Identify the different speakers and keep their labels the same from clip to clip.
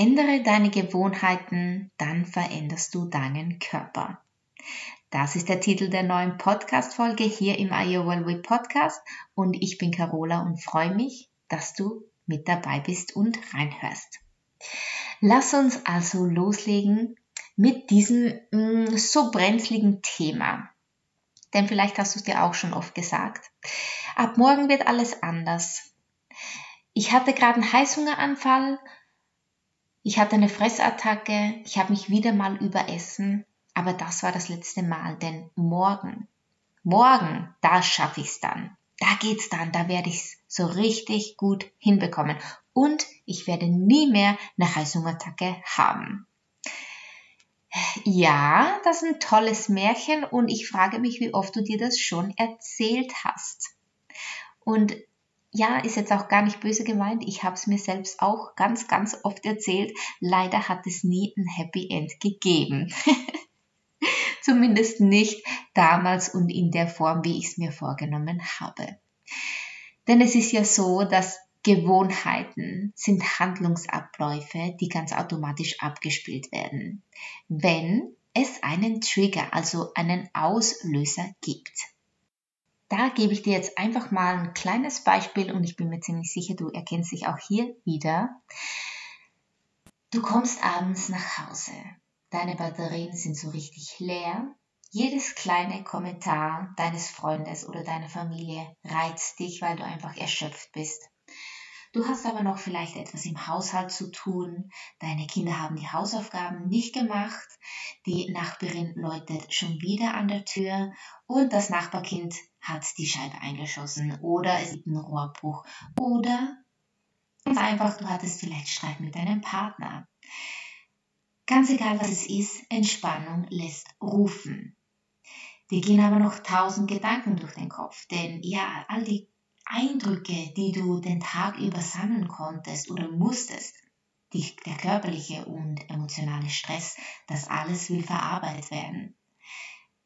Speaker 1: Ändere deine Gewohnheiten, dann veränderst du deinen Körper. Das ist der Titel der neuen Podcast-Folge hier im Way Podcast und ich bin Carola und freue mich, dass du mit dabei bist und reinhörst. Lass uns also loslegen mit diesem mh, mm, so brenzligen Thema. Denn vielleicht hast du es dir auch schon oft gesagt. Ab morgen wird alles anders. Ich hatte gerade einen Heißhungeranfall ich hatte eine Fressattacke, ich habe mich wieder mal überessen, aber das war das letzte Mal, denn morgen, morgen, da schaffe ich es dann. Da geht's dann, da werde ich es so richtig gut hinbekommen. Und ich werde nie mehr eine Heißhungerattacke haben. Ja, das ist ein tolles Märchen und ich frage mich, wie oft du dir das schon erzählt hast. Und ja, ist jetzt auch gar nicht böse gemeint. Ich habe es mir selbst auch ganz, ganz oft erzählt. Leider hat es nie ein Happy End gegeben. Zumindest nicht damals und in der Form, wie ich es mir vorgenommen habe. Denn es ist ja so, dass Gewohnheiten sind Handlungsabläufe, die ganz automatisch abgespielt werden, wenn es einen Trigger, also einen Auslöser gibt. Da gebe ich dir jetzt einfach mal ein kleines Beispiel und ich bin mir ziemlich sicher, du erkennst dich auch hier wieder. Du kommst abends nach Hause. Deine Batterien sind so richtig leer. Jedes kleine Kommentar deines Freundes oder deiner Familie reizt dich, weil du einfach erschöpft bist. Du hast aber noch vielleicht etwas im Haushalt zu tun. Deine Kinder haben die Hausaufgaben nicht gemacht. Die Nachbarin läutet schon wieder an der Tür und das Nachbarkind hat die Scheibe eingeschossen oder es gibt einen Rohrbruch oder ganz einfach, du hattest vielleicht Streit mit deinem Partner. Ganz egal, was es ist, Entspannung lässt rufen. Dir gehen aber noch tausend Gedanken durch den Kopf, denn ja, all die Eindrücke, die du den Tag über sammeln konntest oder musstest, die, der körperliche und emotionale Stress, das alles will verarbeitet werden.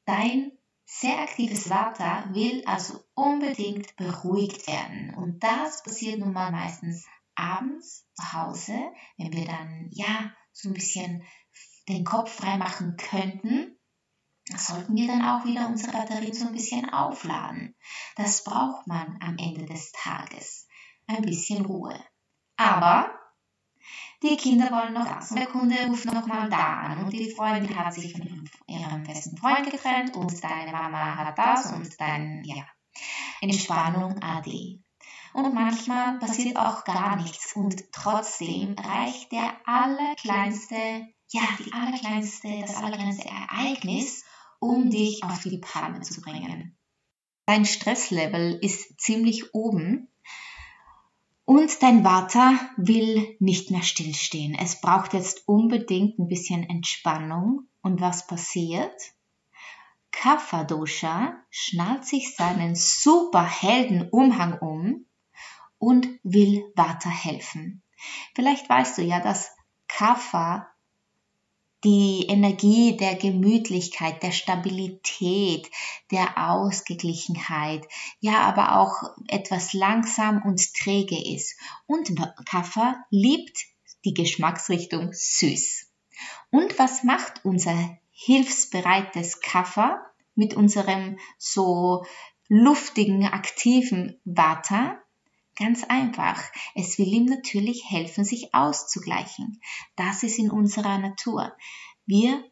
Speaker 1: Dein sehr aktives Vata will also unbedingt beruhigt werden. Und das passiert nun mal meistens abends zu Hause, wenn wir dann ja so ein bisschen den Kopf frei machen könnten sollten wir dann auch wieder unsere Batterien so ein bisschen aufladen. Das braucht man am Ende des Tages. Ein bisschen Ruhe. Aber die Kinder wollen noch das. Und der Kunde ruft nochmal da an und die Freundin hat sich von ihrem besten Freund getrennt und deine Mama hat das und dann, ja, Entspannung AD. Und manchmal passiert auch gar nichts und trotzdem reicht der allerkleinste, ja, die allerkleinste, das allerkleinste Ereignis, um dich auf die Palme zu bringen. Dein Stresslevel ist ziemlich oben und dein Vata will nicht mehr stillstehen. Es braucht jetzt unbedingt ein bisschen Entspannung. Und was passiert? Kapha Dosha schnallt sich seinen Superheldenumhang um und will Vata helfen. Vielleicht weißt du ja, dass Kapha die Energie der Gemütlichkeit, der Stabilität, der Ausgeglichenheit, ja, aber auch etwas langsam und träge ist. Und Kaffer liebt die Geschmacksrichtung süß. Und was macht unser hilfsbereites Kaffer mit unserem so luftigen, aktiven Vata? Ganz einfach. Es will ihm natürlich helfen, sich auszugleichen. Das ist in unserer Natur. Wir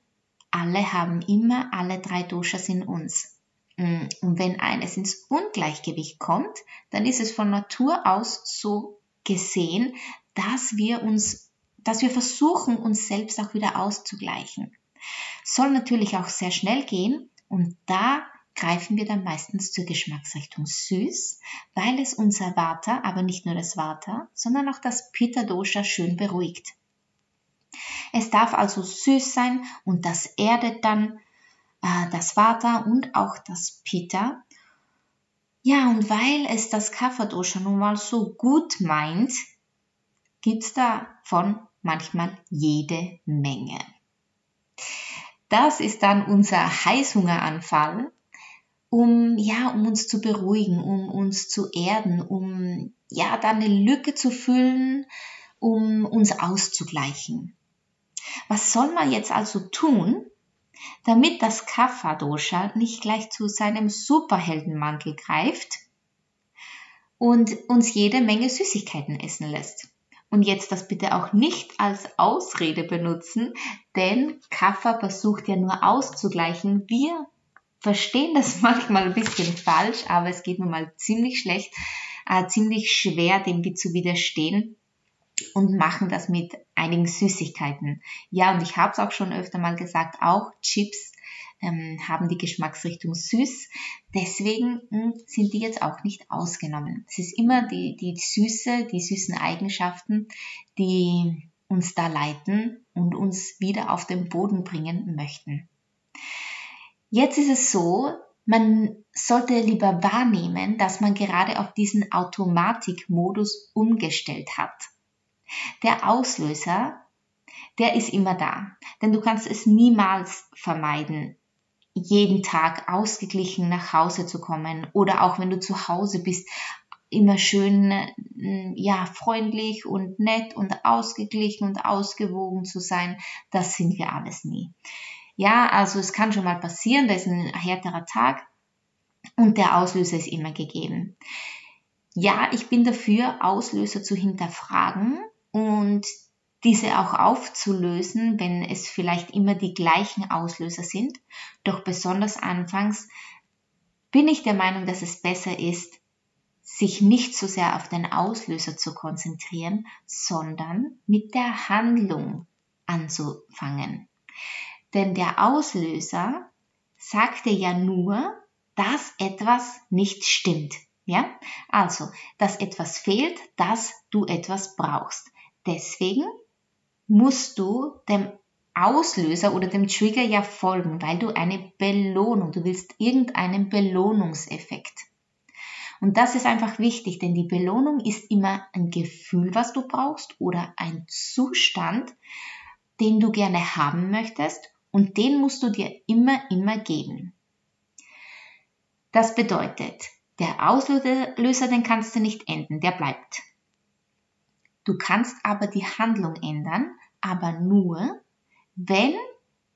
Speaker 1: alle haben immer alle drei Doshas in uns. Mm, und wenn eines ins Ungleichgewicht kommt, dann ist es von Natur aus so gesehen, dass wir uns, dass wir versuchen, uns selbst auch wieder auszugleichen. Soll natürlich auch sehr schnell gehen und da greifen wir dann meistens zur Geschmacksrichtung süß, weil es unser Vata, aber nicht nur das Vata, sondern auch das Pitta Dosha schön beruhigt. Es darf also süß sein und das erdet dann äh, das Vata und auch das Pitta. Ja, und weil es das Kapha Dosha nun mal so gut meint, gibt's davon manchmal jede Menge. Das ist dann unser Heißhungeranfall, um, ja, um uns zu beruhigen, um uns zu erden, um, ja, dann eine Lücke zu füllen, um uns auszugleichen. Was soll man jetzt also tun, damit das Kapha-Dosha nicht gleich zu seinem Superheldenmantel greift und uns jede Menge Süßigkeiten essen lässt? Und jetzt das bitte auch nicht als Ausrede benutzen, denn Kaffer versucht ja nur auszugleichen. Wir verstehen das manchmal ein bisschen falsch, aber es geht nun mal ziemlich schlecht, äh, ziemlich schwer, dem zu widerstehen und machen das mit einigen Süßigkeiten. Ja, und ich habe es auch schon öfter mal gesagt, auch Chips ähm, haben die Geschmacksrichtung süß. Deswegen mh, hm, sind die jetzt auch nicht ausgenommen. Es ist immer die, die Süße, die süßen Eigenschaften, die uns da leiten und uns wieder auf den Boden bringen möchten. Jetzt ist es so, man sollte lieber wahrnehmen, dass man gerade auf diesen Automatikmodus umgestellt hat. Der Auslöser, der ist immer da, denn du kannst es niemals vermeiden, jeden Tag ausgeglichen nach Hause zu kommen oder auch wenn du zu Hause bist, immer schön mm, ja freundlich und nett und ausgeglichen und ausgewogen zu sein, das sind wir alles nie. Ja, also es kann schon mal passieren, da ist ein härterer Tag und der Auslöser ist immer gegeben. Ja, ich bin dafür, Auslöser zu hinterfragen und diese auch aufzulösen, wenn es vielleicht immer die gleichen Auslöser sind. Doch besonders anfangs bin ich der Meinung, dass es besser ist, sich nicht so sehr auf den Auslöser zu konzentrieren, sondern mit der Handlung anzufangen. Denn der Auslöser sagt dir ja nur, dass etwas nicht stimmt. Ja? Also, dass etwas fehlt, dass du etwas brauchst. Deswegen musst du dem Auslöser oder dem Trigger ja folgen, weil du eine Belohnung, du willst irgendeinen Belohnungseffekt. Und das ist einfach wichtig, denn die Belohnung ist immer ein Gefühl, was du brauchst oder ein Zustand, den du gerne haben möchtest und den musst du dir immer, immer geben. Das bedeutet, der Auslöser, den kannst du nicht enden, der bleibt. Du kannst aber die Handlung ändern, aber nur, wenn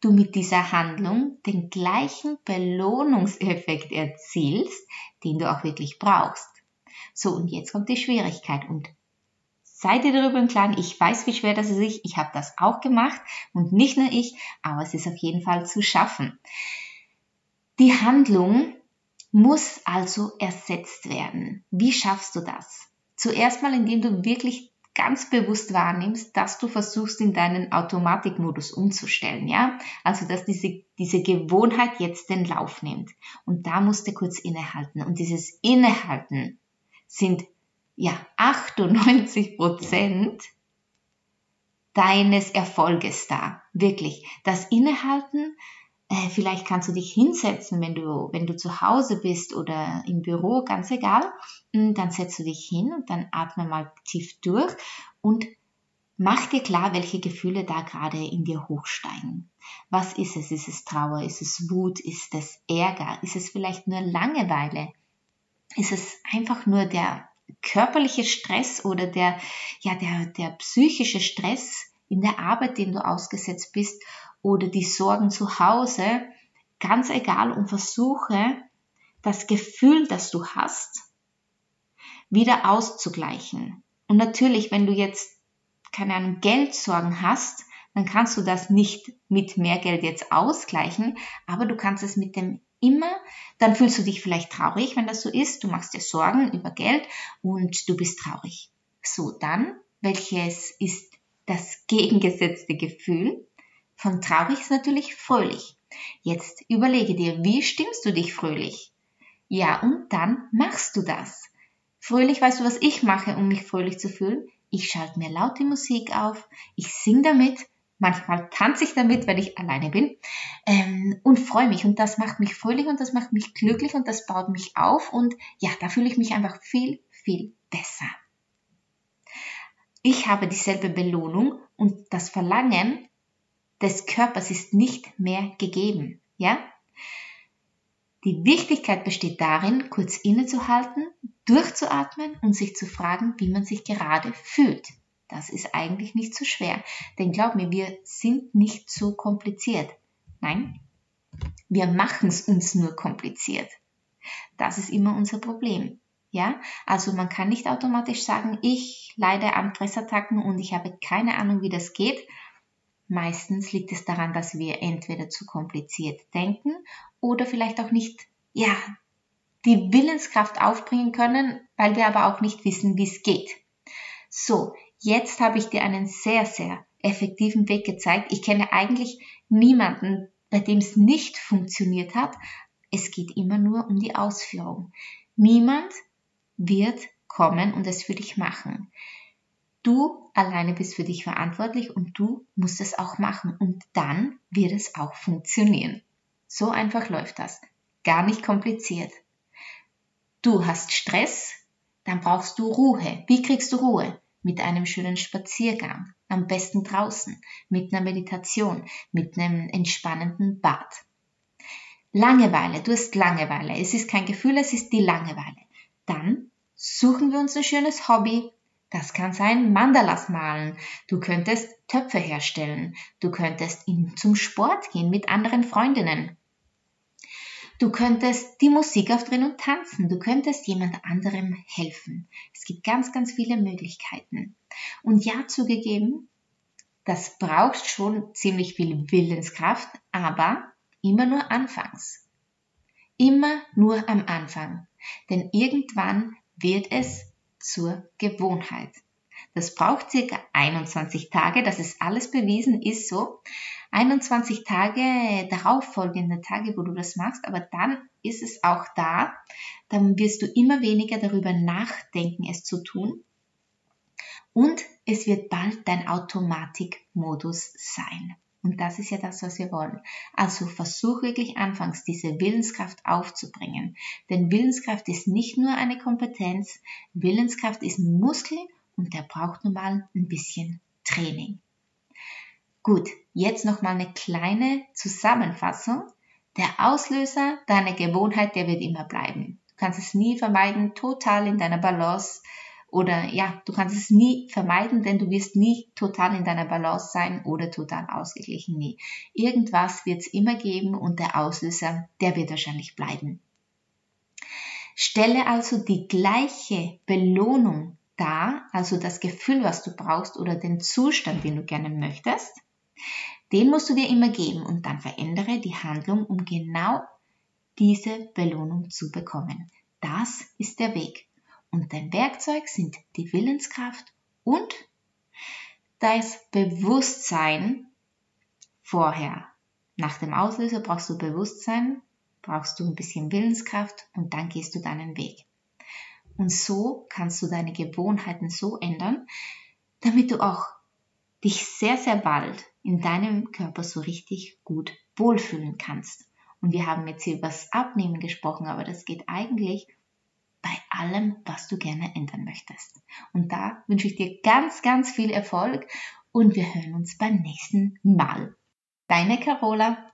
Speaker 1: du mit dieser Handlung den gleichen Belohnungseffekt erzielst, den du auch wirklich brauchst. So, und jetzt kommt die Schwierigkeit und seid ihr darüber im Klaren, ich weiß, wie schwer das ist, ich habe das auch gemacht und nicht nur ich, aber es ist auf jeden Fall zu schaffen. Die Handlung muss also ersetzt werden. Wie schaffst du das? Zuerst mal, indem du wirklich ganz bewusst wahrnimmst, dass du versuchst, in deinen Automatikmodus umzustellen, ja? Also, dass diese, diese Gewohnheit jetzt den Lauf nimmt. Und da musst du kurz innehalten. Und dieses Innehalten sind, ja, 98 Prozent deines Erfolges da. Wirklich. Das Innehalten äh, vielleicht kannst du dich hinsetzen, wenn du, wenn du zu Hause bist oder im Büro, ganz egal. Mm, dann setzt du dich hin und dann atme mal tief durch und mach dir klar, welche Gefühle da gerade in dir hochsteigen. Was ist es? Ist es Trauer? Ist es Wut? Ist es Ärger? Ist es vielleicht nur Langeweile? Ist es einfach nur der körperliche Stress oder der, ja, der, der psychische Stress in der Arbeit, dem du ausgesetzt bist? oder die Sorgen zu Hause, ganz egal und versuche das Gefühl, das du hast, wieder auszugleichen. Und natürlich, wenn du jetzt keine Ahnung, Geldsorgen hast, dann kannst du das nicht mit mehr Geld jetzt ausgleichen, aber du kannst es mit dem immer, dann fühlst du dich vielleicht traurig, wenn das so ist, du machst dir Sorgen über Geld und du bist traurig. So, dann, welches ist das gegengesetzte Gefühl? Von traurig ist natürlich fröhlich. Jetzt überlege dir, wie stimmst du dich fröhlich? Ja, und dann machst du das. Fröhlich, weißt du, was ich mache, um mich fröhlich zu fühlen? Ich schalte mir laute Musik auf, ich singe damit, manchmal tanze ich damit, wenn ich alleine bin ähm, und freue mich. Und das macht mich fröhlich und das macht mich glücklich und das baut mich auf und ja, da fühle ich mich einfach viel, viel besser. Ich habe dieselbe Belohnung und das Verlangen des Körpers ist nicht mehr gegeben. Ja? Die Wichtigkeit besteht darin, kurz innezuhalten, durchzuatmen und sich zu fragen, wie man sich gerade fühlt. Das ist eigentlich nicht so schwer. Denn glaub mir, wir sind nicht so kompliziert. Nein, wir machen es uns nur kompliziert. Das ist immer unser Problem. Ja, also man kann nicht automatisch sagen, ich leide an Fressattacken und ich habe keine Ahnung, wie das geht. Meistens liegt es daran, dass wir entweder zu kompliziert denken oder vielleicht auch nicht, ja, die Willenskraft aufbringen können, weil wir aber auch nicht wissen, wie es geht. So, jetzt habe ich dir einen sehr, sehr effektiven Weg gezeigt. Ich kenne eigentlich niemanden, bei dem es nicht funktioniert hat. Es geht immer nur um die Ausführung. Niemand wird kommen und es für dich machen. Du alleine bist für dich verantwortlich und du musst es auch machen und dann wird es auch funktionieren. So einfach läuft das. Gar nicht kompliziert. Du hast Stress, dann brauchst du Ruhe. Wie kriegst du Ruhe? Mit einem schönen Spaziergang, am besten draußen, mit einer Meditation, mit einem entspannenden Bad. Langeweile, du hast Langeweile. Es ist kein Gefühl, es ist die Langeweile. Dann suchen wir uns ein schönes Hobby. Das kann sein Mandalas malen. Du könntest Töpfe herstellen. Du könntest in, zum Sport gehen mit anderen Freundinnen. Du könntest die Musik aufdrehen und tanzen. Du könntest jemand anderem helfen. Es gibt ganz, ganz viele Möglichkeiten. Und ja, zugegeben, das braucht schon ziemlich viel Willenskraft, aber immer nur anfangs. Immer nur am Anfang. Denn irgendwann wird es zur Gewohnheit. Das braucht circa 21 Tage, das ist alles bewiesen, ist so. 21 Tage, darauffolgende Tage, wo du das machst, aber dann ist es auch da, dann wirst du immer weniger darüber nachdenken, es zu tun. Und es wird bald dein Automatikmodus sein. Und das ist ja das, was wir wollen. Also versuch wirklich anfangs diese Willenskraft aufzubringen. Denn Willenskraft ist nicht nur eine Kompetenz, Willenskraft ist ein Muskel und der braucht nun mal ein bisschen Training. Gut, jetzt nochmal eine kleine Zusammenfassung. Der Auslöser deiner Gewohnheit, der wird immer bleiben. Du kannst es nie vermeiden, total in deiner Balance oder ja, du kannst es nie vermeiden, denn du wirst nie total in deiner Balance sein oder total ausgeglichen. Nie. Irgendwas wird es immer geben und der Auslöser, der wird wahrscheinlich bleiben. Stelle also die gleiche Belohnung dar, also das Gefühl, was du brauchst oder den Zustand, den du gerne möchtest, den musst du dir immer geben und dann verändere die Handlung, um genau diese Belohnung zu bekommen. Das ist der Weg. Und dein Werkzeug sind die Willenskraft und das Bewusstsein vorher. Nach dem Auslöser brauchst du Bewusstsein, brauchst du ein bisschen Willenskraft und dann gehst du deinen Weg. Und so kannst du deine Gewohnheiten so ändern, damit du auch dich sehr, sehr bald in deinem Körper so richtig gut wohlfühlen kannst. Und wir haben jetzt hier über das Abnehmen gesprochen, aber das geht eigentlich bei allem, was du gerne ändern möchtest. Und da wünsche ich dir ganz, ganz viel Erfolg und wir hören uns beim nächsten Mal. Deine Carola.